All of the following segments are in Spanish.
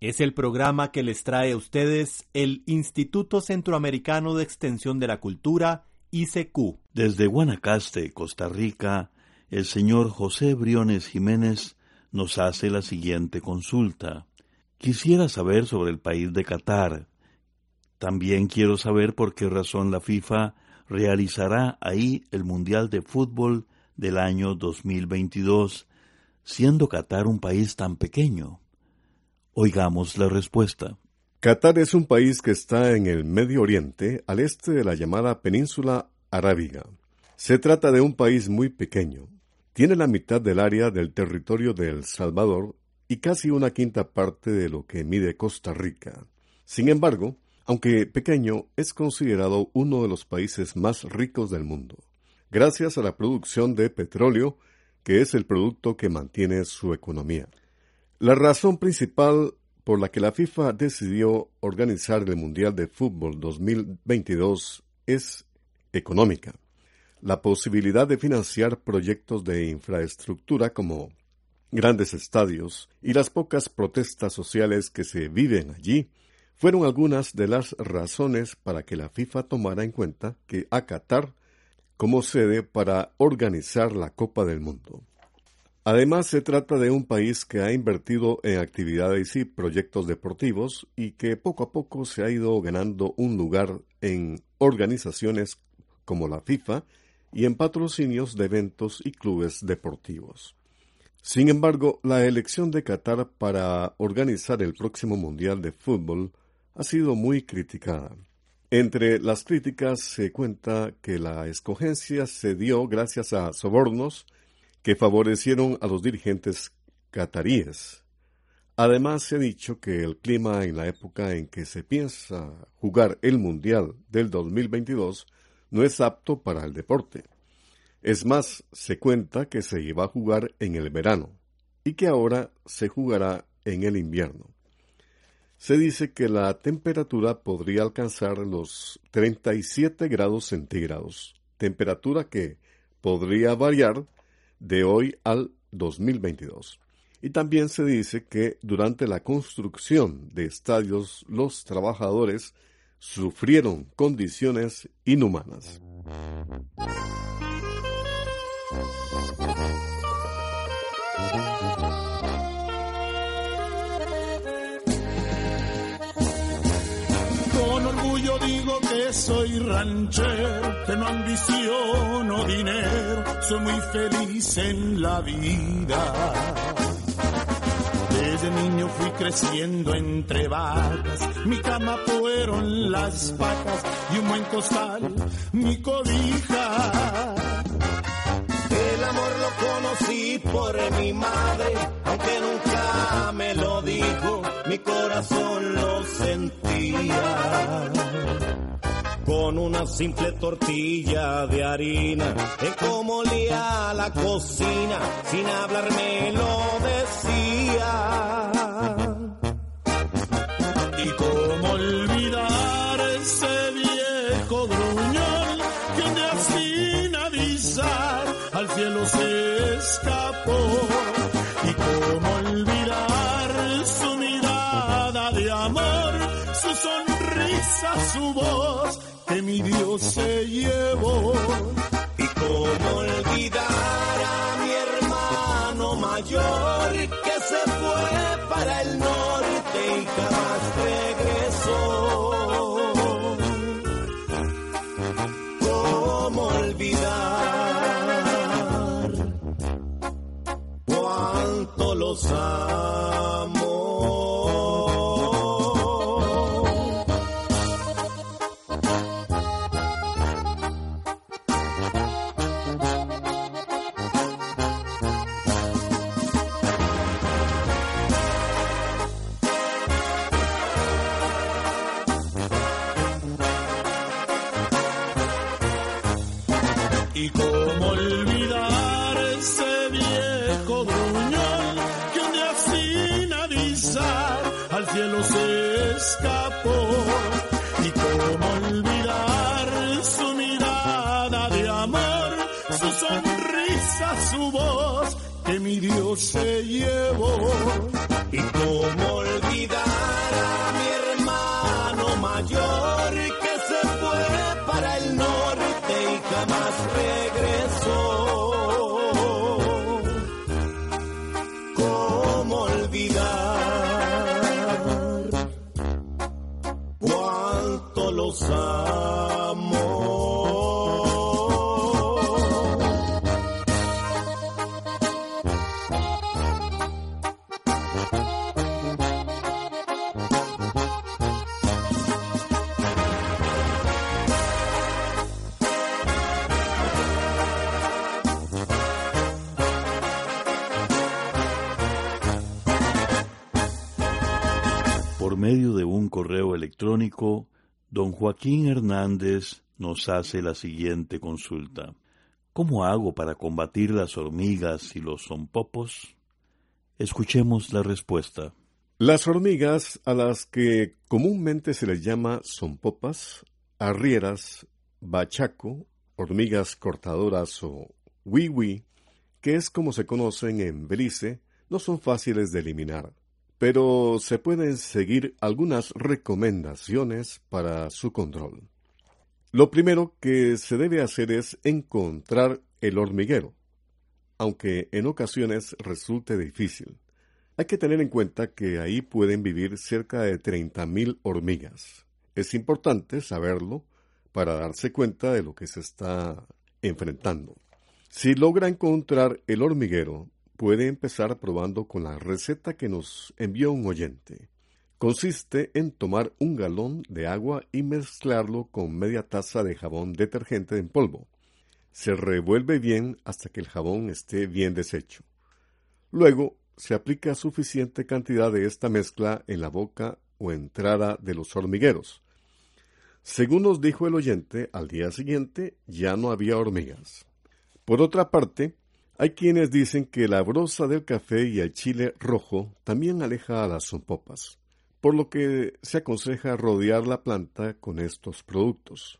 Es el programa que les trae a ustedes el Instituto Centroamericano de Extensión de la Cultura, ICQ. Desde Guanacaste, Costa Rica, el señor José Briones Jiménez nos hace la siguiente consulta. Quisiera saber sobre el país de Qatar. También quiero saber por qué razón la FIFA realizará ahí el Mundial de Fútbol del año 2022 siendo Qatar un país tan pequeño? Oigamos la respuesta. Qatar es un país que está en el Medio Oriente, al este de la llamada Península Arábiga. Se trata de un país muy pequeño. Tiene la mitad del área del territorio de El Salvador y casi una quinta parte de lo que mide Costa Rica. Sin embargo, aunque pequeño, es considerado uno de los países más ricos del mundo, gracias a la producción de petróleo que es el producto que mantiene su economía. La razón principal por la que la FIFA decidió organizar el Mundial de Fútbol 2022 es económica. La posibilidad de financiar proyectos de infraestructura como grandes estadios y las pocas protestas sociales que se viven allí fueron algunas de las razones para que la FIFA tomara en cuenta que a Qatar como sede para organizar la Copa del Mundo. Además, se trata de un país que ha invertido en actividades y proyectos deportivos y que poco a poco se ha ido ganando un lugar en organizaciones como la FIFA y en patrocinios de eventos y clubes deportivos. Sin embargo, la elección de Qatar para organizar el próximo Mundial de Fútbol ha sido muy criticada. Entre las críticas se cuenta que la escogencia se dio gracias a sobornos que favorecieron a los dirigentes cataríes. Además, se ha dicho que el clima en la época en que se piensa jugar el Mundial del 2022 no es apto para el deporte. Es más, se cuenta que se iba a jugar en el verano y que ahora se jugará en el invierno se dice que la temperatura podría alcanzar los 37 grados centígrados, temperatura que podría variar de hoy al 2022. Y también se dice que durante la construcción de estadios los trabajadores sufrieron condiciones inhumanas. yo digo soy ranchero, que no ambiciono dinero, soy muy feliz en la vida. Desde niño fui creciendo entre vacas, mi cama fueron las vacas y un buen costal, mi cobija. El amor lo conocí por mi madre, aunque nunca me lo dijo, mi corazón lo sentía con una simple tortilla de harina. En cómo olía la cocina, sin hablarme lo decía. Y cómo olvidar ese viejo gruñón que un día sin avisar al cielo se escapó. Y cómo olvidar su mirada de amor, su sonrisa, su voz que mi Dios se llevó. Y cómo olvidar que mi Dios se llevó. Y cómo olvidar a mi hermano mayor que se fue para el norte y jamás regresó. ¿Cómo olvidar cuánto los amo? Medio de un correo electrónico, don Joaquín Hernández nos hace la siguiente consulta. ¿Cómo hago para combatir las hormigas y los zompopos? Escuchemos la respuesta. Las hormigas, a las que comúnmente se les llama zompopas, arrieras, bachaco, hormigas cortadoras o wiwi, que es como se conocen en Belice, no son fáciles de eliminar, pero se pueden seguir algunas recomendaciones para su control. Lo primero que se debe hacer es encontrar el hormiguero, aunque en ocasiones resulte difícil. Hay que tener en cuenta que ahí pueden vivir cerca de 30.000 hormigas. Es importante saberlo para darse cuenta de lo que se está enfrentando. Si logra encontrar el hormiguero, puede empezar probando con la receta que nos envió un oyente. Consiste en tomar un galón de agua y mezclarlo con media taza de jabón detergente en polvo. Se revuelve bien hasta que el jabón esté bien deshecho. Luego se aplica suficiente cantidad de esta mezcla en la boca o entrada de los hormigueros. Según nos dijo el oyente, al día siguiente ya no había hormigas. Por otra parte, hay quienes dicen que la brosa del café y el chile rojo también aleja a las zompopas, por lo que se aconseja rodear la planta con estos productos.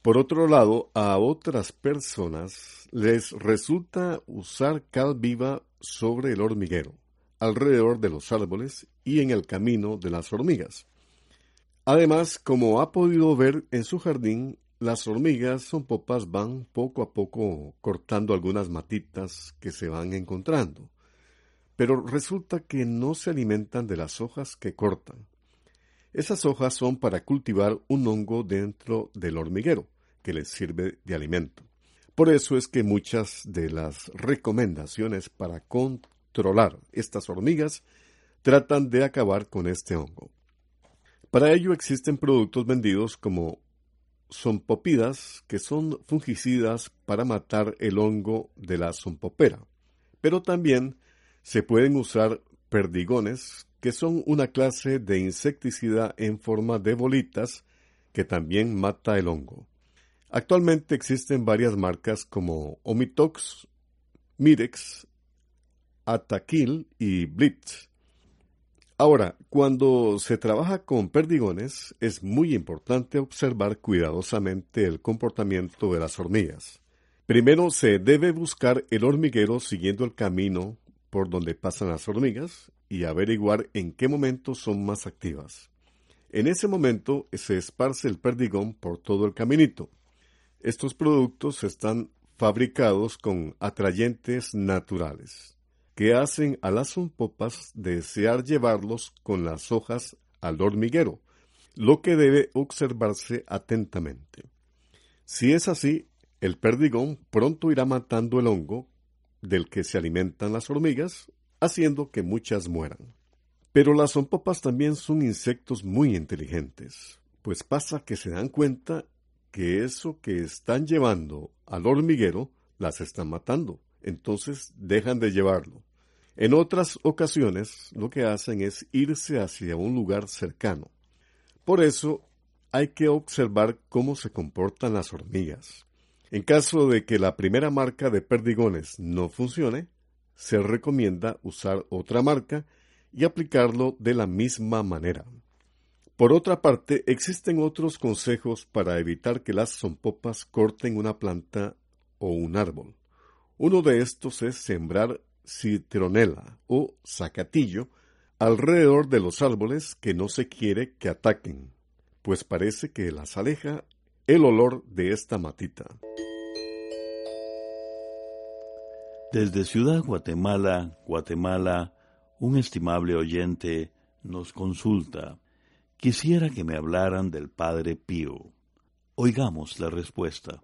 Por otro lado, a otras personas les resulta usar cal viva sobre el hormiguero, alrededor de los árboles y en el camino de las hormigas. Además, como ha podido ver en su jardín, las hormigas son popas van poco a poco cortando algunas matitas que se van encontrando, pero resulta que no se alimentan de las hojas que cortan. Esas hojas son para cultivar un hongo dentro del hormiguero, que les sirve de alimento. Por eso es que muchas de las recomendaciones para controlar estas hormigas tratan de acabar con este hongo. Para ello existen productos vendidos como zompopidas, que son fungicidas para matar el hongo de la zompopera. Pero también se pueden usar perdigones, que son una clase de insecticida en forma de bolitas que también mata el hongo. Actualmente existen varias marcas como Omitox, Mirex, Ataquil y Blitz. Ahora, cuando se trabaja con perdigones, es muy importante observar cuidadosamente el comportamiento de las hormigas. Primero se debe buscar el hormiguero siguiendo el camino por donde pasan las hormigas y averiguar en qué momento son más activas. En ese momento se esparce el perdigón por todo el caminito. Estos productos están fabricados con atrayentes naturales que hacen a las zompopas desear llevarlos con las hojas al hormiguero, lo que debe observarse atentamente. Si es así, el perdigón pronto irá matando el hongo del que se alimentan las hormigas, haciendo que muchas mueran. Pero las zompopas también son insectos muy inteligentes, pues pasa que se dan cuenta que eso que están llevando al hormiguero las están matando entonces dejan de llevarlo. En otras ocasiones lo que hacen es irse hacia un lugar cercano. Por eso hay que observar cómo se comportan las hormigas. En caso de que la primera marca de perdigones no funcione, se recomienda usar otra marca y aplicarlo de la misma manera. Por otra parte, existen otros consejos para evitar que las zompopas corten una planta o un árbol. Uno de estos es sembrar citronela o zacatillo alrededor de los árboles que no se quiere que ataquen, pues parece que las aleja el olor de esta matita. Desde Ciudad Guatemala, Guatemala, un estimable oyente nos consulta. Quisiera que me hablaran del Padre Pío. Oigamos la respuesta.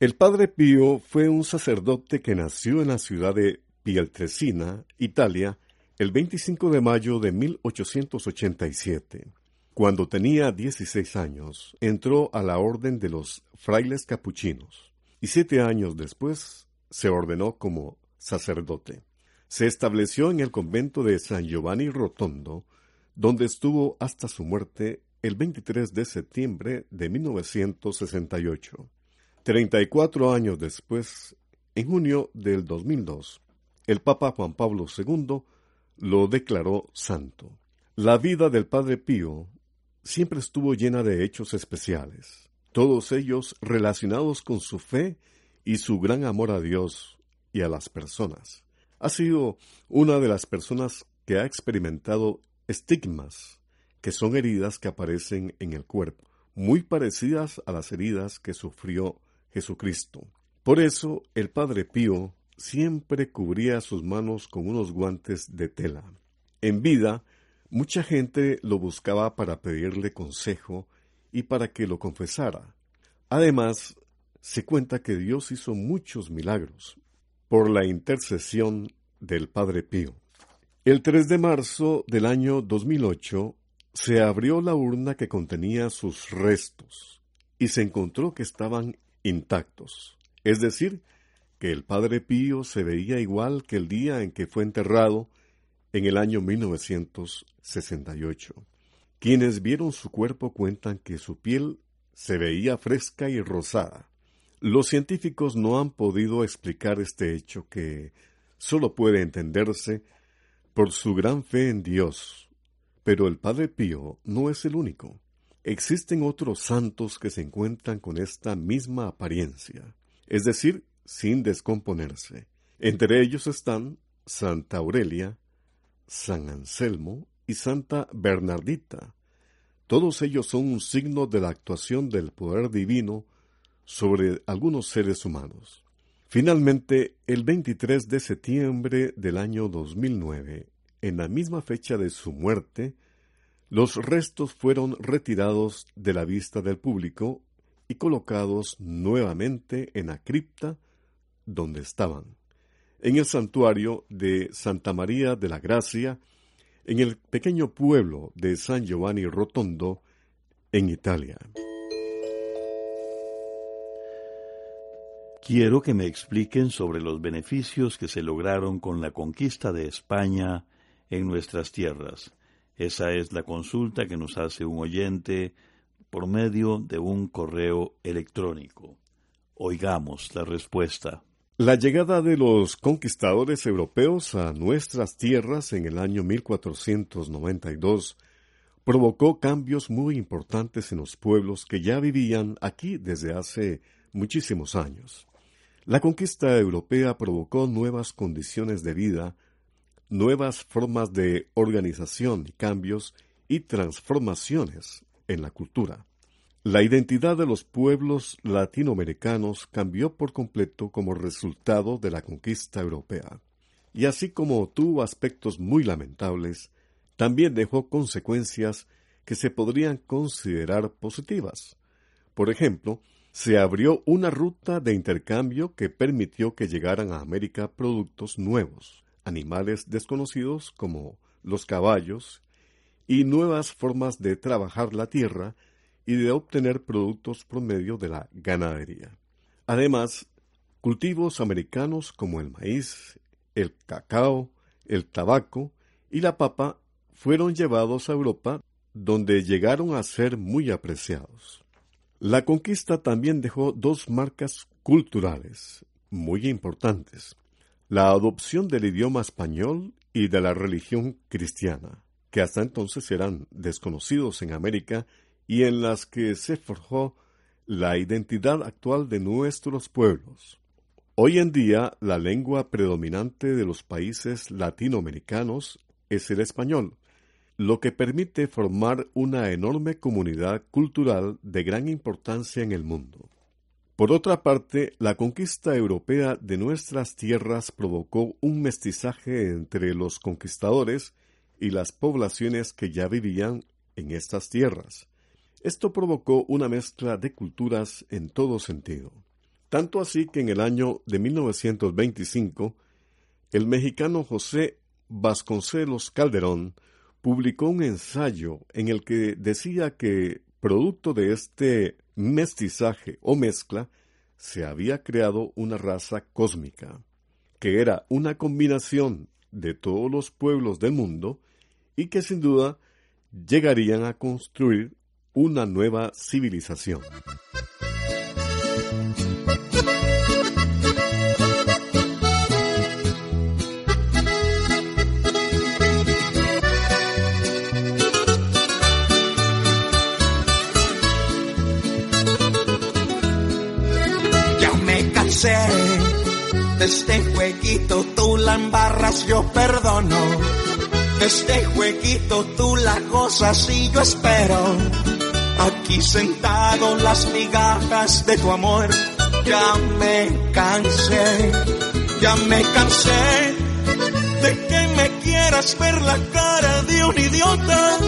El Padre Pío fue un sacerdote que nació en la ciudad de Pieltresina, Italia, el 25 de mayo de 1887. Cuando tenía 16 años, entró a la orden de los frailes capuchinos y siete años después se ordenó como sacerdote. Se estableció en el convento de San Giovanni Rotondo, donde estuvo hasta su muerte el 23 de septiembre de 1968. Treinta y cuatro años después, en junio del 2002, el Papa Juan Pablo II lo declaró santo. La vida del Padre Pío siempre estuvo llena de hechos especiales, todos ellos relacionados con su fe y su gran amor a Dios y a las personas. Ha sido una de las personas que ha experimentado estigmas, que son heridas que aparecen en el cuerpo, muy parecidas a las heridas que sufrió Jesucristo. Por eso el Padre Pío siempre cubría sus manos con unos guantes de tela. En vida, mucha gente lo buscaba para pedirle consejo y para que lo confesara. Además, se cuenta que Dios hizo muchos milagros por la intercesión del Padre Pío. El 3 de marzo del año 2008 se abrió la urna que contenía sus restos y se encontró que estaban intactos, es decir, que el Padre Pío se veía igual que el día en que fue enterrado en el año 1968. Quienes vieron su cuerpo cuentan que su piel se veía fresca y rosada. Los científicos no han podido explicar este hecho que solo puede entenderse por su gran fe en Dios. Pero el Padre Pío no es el único. Existen otros santos que se encuentran con esta misma apariencia, es decir, sin descomponerse. Entre ellos están Santa Aurelia, San Anselmo y Santa Bernardita. Todos ellos son un signo de la actuación del poder divino sobre algunos seres humanos. Finalmente, el 23 de septiembre del año 2009, en la misma fecha de su muerte, los restos fueron retirados de la vista del público y colocados nuevamente en la cripta donde estaban, en el santuario de Santa María de la Gracia, en el pequeño pueblo de San Giovanni Rotondo, en Italia. Quiero que me expliquen sobre los beneficios que se lograron con la conquista de España en nuestras tierras. Esa es la consulta que nos hace un oyente por medio de un correo electrónico. Oigamos la respuesta. La llegada de los conquistadores europeos a nuestras tierras en el año 1492 provocó cambios muy importantes en los pueblos que ya vivían aquí desde hace muchísimos años. La conquista europea provocó nuevas condiciones de vida, nuevas formas de organización y cambios y transformaciones en la cultura. La identidad de los pueblos latinoamericanos cambió por completo como resultado de la conquista europea, y así como tuvo aspectos muy lamentables, también dejó consecuencias que se podrían considerar positivas. Por ejemplo, se abrió una ruta de intercambio que permitió que llegaran a América productos nuevos, animales desconocidos como los caballos, y nuevas formas de trabajar la tierra y de obtener productos por medio de la ganadería. Además, cultivos americanos como el maíz, el cacao, el tabaco y la papa fueron llevados a Europa donde llegaron a ser muy apreciados. La conquista también dejó dos marcas culturales muy importantes, la adopción del idioma español y de la religión cristiana, que hasta entonces eran desconocidos en América y en las que se forjó la identidad actual de nuestros pueblos. Hoy en día la lengua predominante de los países latinoamericanos es el español, lo que permite formar una enorme comunidad cultural de gran importancia en el mundo. Por otra parte, la conquista europea de nuestras tierras provocó un mestizaje entre los conquistadores y las poblaciones que ya vivían en estas tierras. Esto provocó una mezcla de culturas en todo sentido. Tanto así que en el año de 1925, el mexicano José Vasconcelos Calderón publicó un ensayo en el que decía que, producto de este mestizaje o mezcla, se había creado una raza cósmica, que era una combinación de todos los pueblos del mundo y que sin duda llegarían a construir una nueva civilización. Este jueguito tú la embarras, yo perdono. De este jueguito tú la gozas y yo espero. Aquí sentado las migajas de tu amor, ya me cansé, ya me cansé de que me quieras ver la cara de un idiota.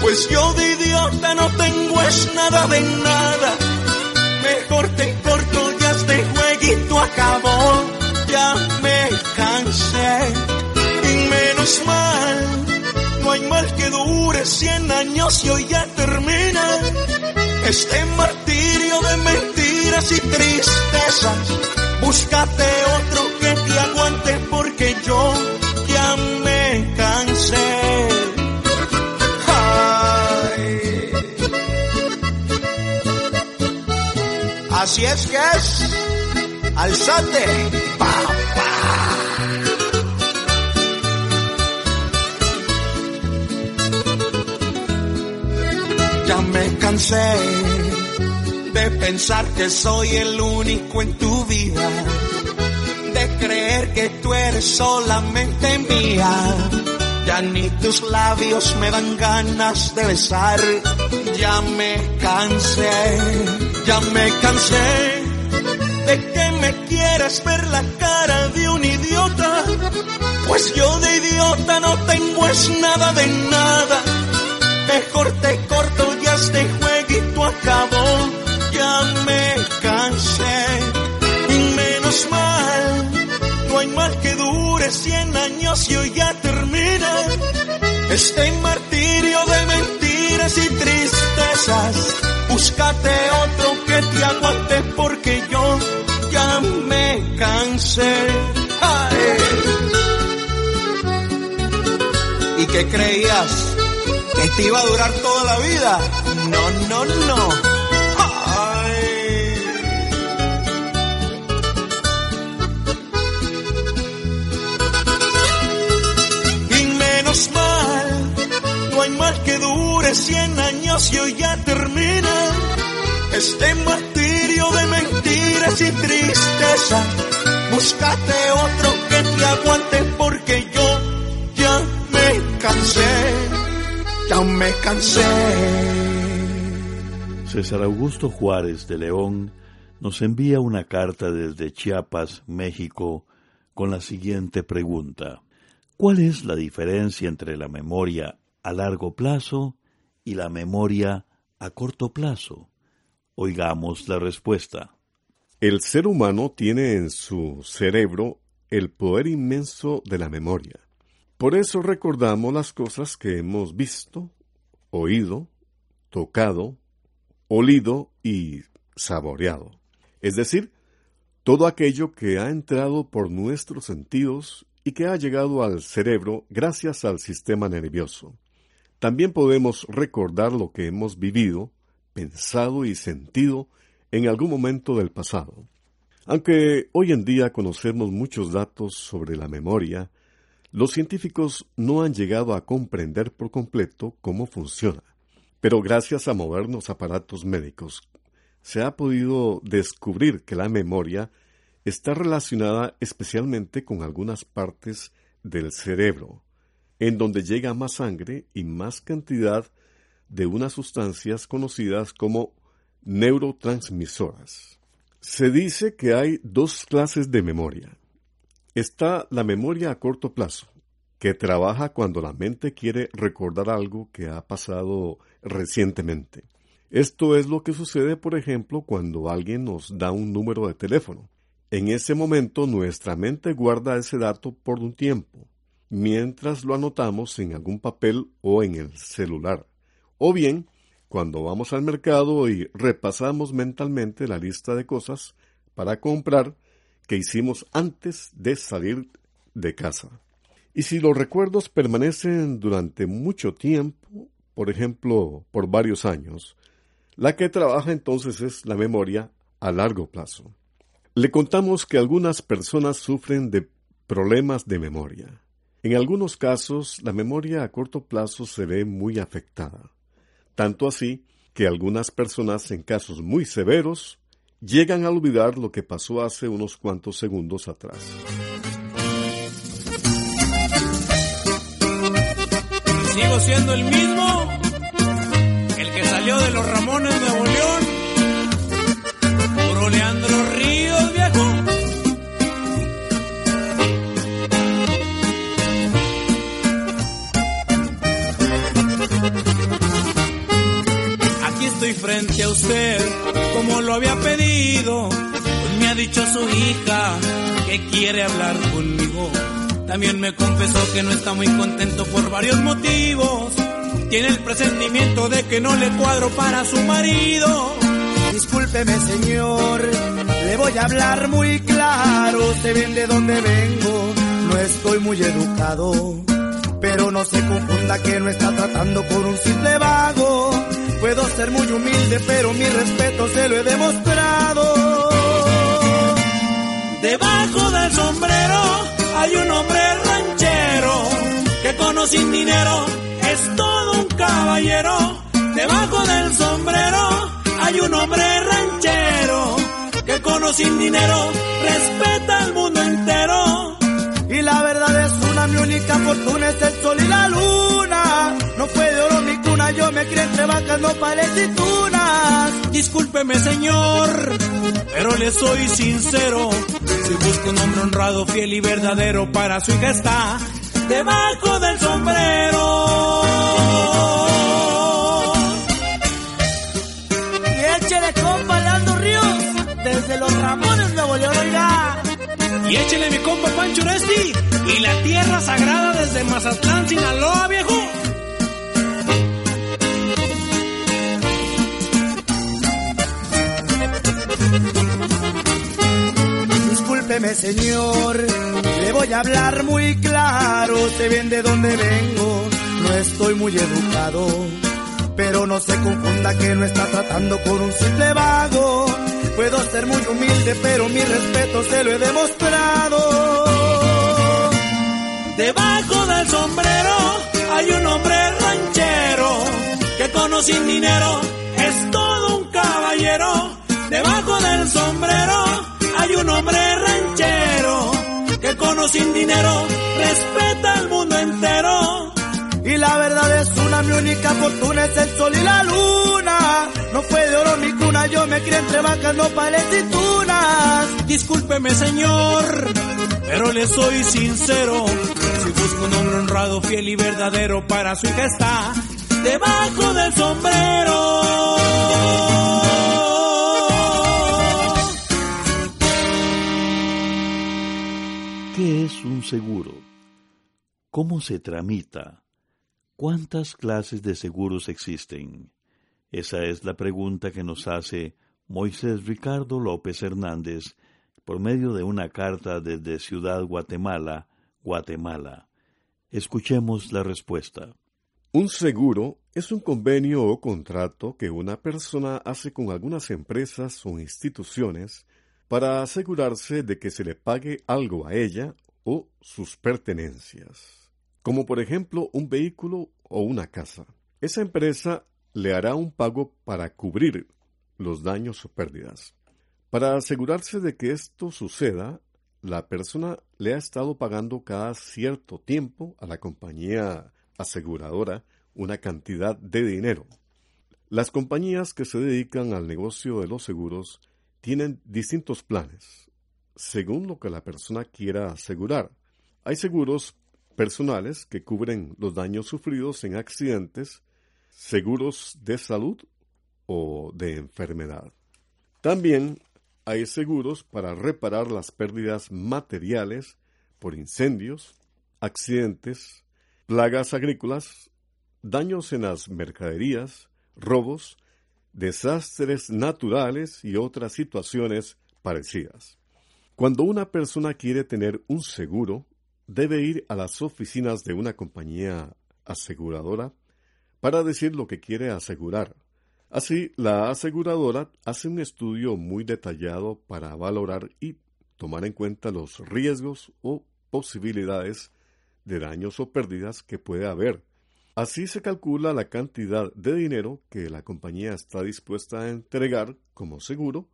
Pues yo de idiota no tengo es nada de nada. Mejor te corto jueguito acabó, ya me cansé. Y menos mal, no hay mal que dure cien años y hoy ya termina. Este martirio de mentiras y tristezas, búscate otro que te aguante porque yo ya me cansé. Así es que es alzate, papá. Ya me cansé de pensar que soy el único en tu vida, de creer que tú eres solamente mía. Ya ni tus labios me dan ganas de besar. Ya me cansé, ya me cansé quieras ver la cara de un idiota. Pues yo de idiota no tengo es nada de nada. Mejor te corto ya este jueguito acabó. Ya me cansé. Y menos mal, no hay mal que dure cien años y hoy ya termina. Este martirio de mentiras y tristezas. Búscate otro ¿Y qué creías? ¿Que te iba a durar toda la vida? No, no, no. Y menos mal, no hay mal que dure cien años y hoy ya termina este martirio de mentiras y tristeza. Búscate otro que te aguante cansé, ya me cansé. César Augusto Juárez de León nos envía una carta desde Chiapas, México, con la siguiente pregunta. ¿Cuál es la diferencia entre la memoria a largo plazo y la memoria a corto plazo? Oigamos la respuesta. El ser humano tiene en su cerebro el poder inmenso de la memoria. Por eso recordamos las cosas que hemos visto, oído, tocado, olido y saboreado. Es decir, todo aquello que ha entrado por nuestros sentidos y que ha llegado al cerebro gracias al sistema nervioso. También podemos recordar lo que hemos vivido, pensado y sentido en algún momento del pasado. Aunque hoy en día conocemos muchos datos sobre la memoria, los científicos no han llegado a comprender por completo cómo funciona. Pero gracias a modernos aparatos médicos, se ha podido descubrir que la memoria está relacionada especialmente con algunas partes del cerebro, en donde llega más sangre y más cantidad de unas sustancias conocidas como neurotransmisoras. Se dice que hay dos clases de memoria. Está la memoria a corto plazo, que trabaja cuando la mente quiere recordar algo que ha pasado recientemente. Esto es lo que sucede, por ejemplo, cuando alguien nos da un número de teléfono. En ese momento nuestra mente guarda ese dato por un tiempo, mientras lo anotamos en algún papel o en el celular. O bien, cuando vamos al mercado y repasamos mentalmente la lista de cosas para comprar que hicimos antes de salir de casa. Y si los recuerdos permanecen durante mucho tiempo, por ejemplo, por varios años, la que trabaja entonces es la memoria a largo plazo. Le contamos que algunas personas sufren de problemas de memoria. En algunos casos, la memoria a corto plazo se ve muy afectada. Tanto así que algunas personas en casos muy severos llegan a olvidar lo que pasó hace unos cuantos segundos atrás. Sigo siendo el mismo, el que salió de los Ramones de Nuevo León, puro Leandro Ríos, frente a usted, como lo había pedido, pues me ha dicho su hija que quiere hablar conmigo. También me confesó que no está muy contento por varios motivos. Tiene el presentimiento de que no le cuadro para su marido. Discúlpeme, señor, le voy a hablar muy claro. Se ven de dónde vengo, no estoy muy educado. Pero no se confunda que no está tratando con un simple vago. Puedo ser muy humilde, pero mi respeto se lo he demostrado. Debajo del sombrero hay un hombre ranchero que con o sin dinero es todo un caballero. Debajo del sombrero hay un hombre ranchero que con o sin dinero respeta al mundo entero. Y la verdad es mi única fortuna es el sol y la luna. No fue de oro mi cuna, yo me crié entre vacas, no tunas. Discúlpeme, señor, pero le soy sincero. Si busca un hombre honrado, fiel y verdadero, para su hija está debajo del sombrero. Y échele compa Leandro Ríos, desde los Ramones Nuevo León, oiga. Y échele mi compa Pancho Oresti y la tierra sagrada desde Mazatlán, Sinaloa, viejo. Discúlpeme, señor, le voy a hablar muy claro. Se ven de dónde vengo, no estoy muy educado. Pero no se confunda que no está tratando con un simple vago. Puedo ser muy humilde, pero mi respeto se lo he demostrado. Debajo del sombrero hay un hombre ranchero que con sin dinero es todo un caballero. Debajo del sombrero hay un hombre ranchero que con sin dinero respeta al mundo entero. Y la verdad es una, mi única fortuna es el sol y la luna. No fue de oro mi cuna, yo me crié entre vacas, no y tunas. Discúlpeme, señor, pero le soy sincero. Si busco un hombre honrado, fiel y verdadero, para su hija está debajo del sombrero. ¿Qué es un seguro? ¿Cómo se tramita? ¿Cuántas clases de seguros existen? Esa es la pregunta que nos hace Moisés Ricardo López Hernández por medio de una carta desde Ciudad Guatemala, Guatemala. Escuchemos la respuesta. Un seguro es un convenio o contrato que una persona hace con algunas empresas o instituciones para asegurarse de que se le pague algo a ella o sus pertenencias, como por ejemplo un vehículo o una casa. Esa empresa le hará un pago para cubrir los daños o pérdidas. Para asegurarse de que esto suceda, la persona le ha estado pagando cada cierto tiempo a la compañía aseguradora una cantidad de dinero. Las compañías que se dedican al negocio de los seguros tienen distintos planes, según lo que la persona quiera asegurar. Hay seguros personales que cubren los daños sufridos en accidentes, seguros de salud o de enfermedad. También hay seguros para reparar las pérdidas materiales por incendios, accidentes, plagas agrícolas, daños en las mercaderías, robos, desastres naturales y otras situaciones parecidas. Cuando una persona quiere tener un seguro, debe ir a las oficinas de una compañía aseguradora para decir lo que quiere asegurar. Así, la aseguradora hace un estudio muy detallado para valorar y tomar en cuenta los riesgos o posibilidades de daños o pérdidas que puede haber. Así se calcula la cantidad de dinero que la compañía está dispuesta a entregar como seguro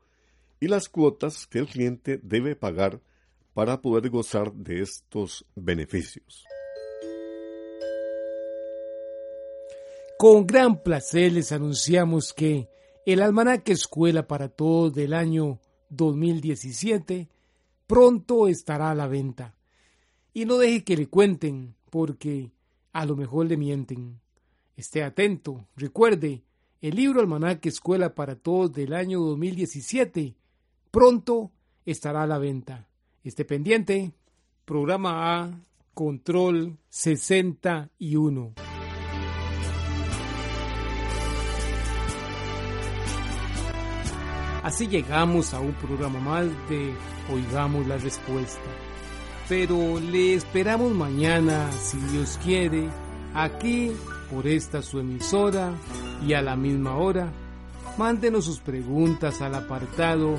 y las cuotas que el cliente debe pagar para poder gozar de estos beneficios. Con gran placer les anunciamos que el almanaque Escuela para Todos del año 2017 pronto estará a la venta. Y no deje que le cuenten, porque a lo mejor le mienten. Esté atento, recuerde, el libro Almanaque Escuela para Todos del año 2017 pronto estará a la venta. Esté pendiente. Programa A, Control 61. Así llegamos a un programa más de Oigamos la Respuesta. Pero le esperamos mañana, si Dios quiere, aquí por esta su emisora y a la misma hora. Mándenos sus preguntas al apartado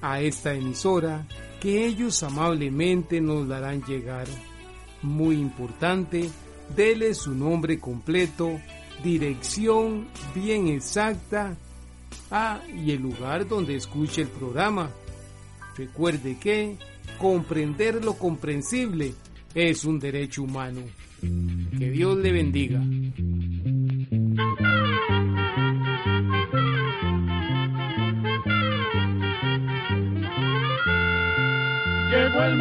a esta emisora que ellos amablemente nos la harán llegar. Muy importante, dele su nombre completo, dirección bien exacta Ah, y el lugar donde escuche el programa. Recuerde que comprender lo comprensible es un derecho humano. Que Dios le bendiga.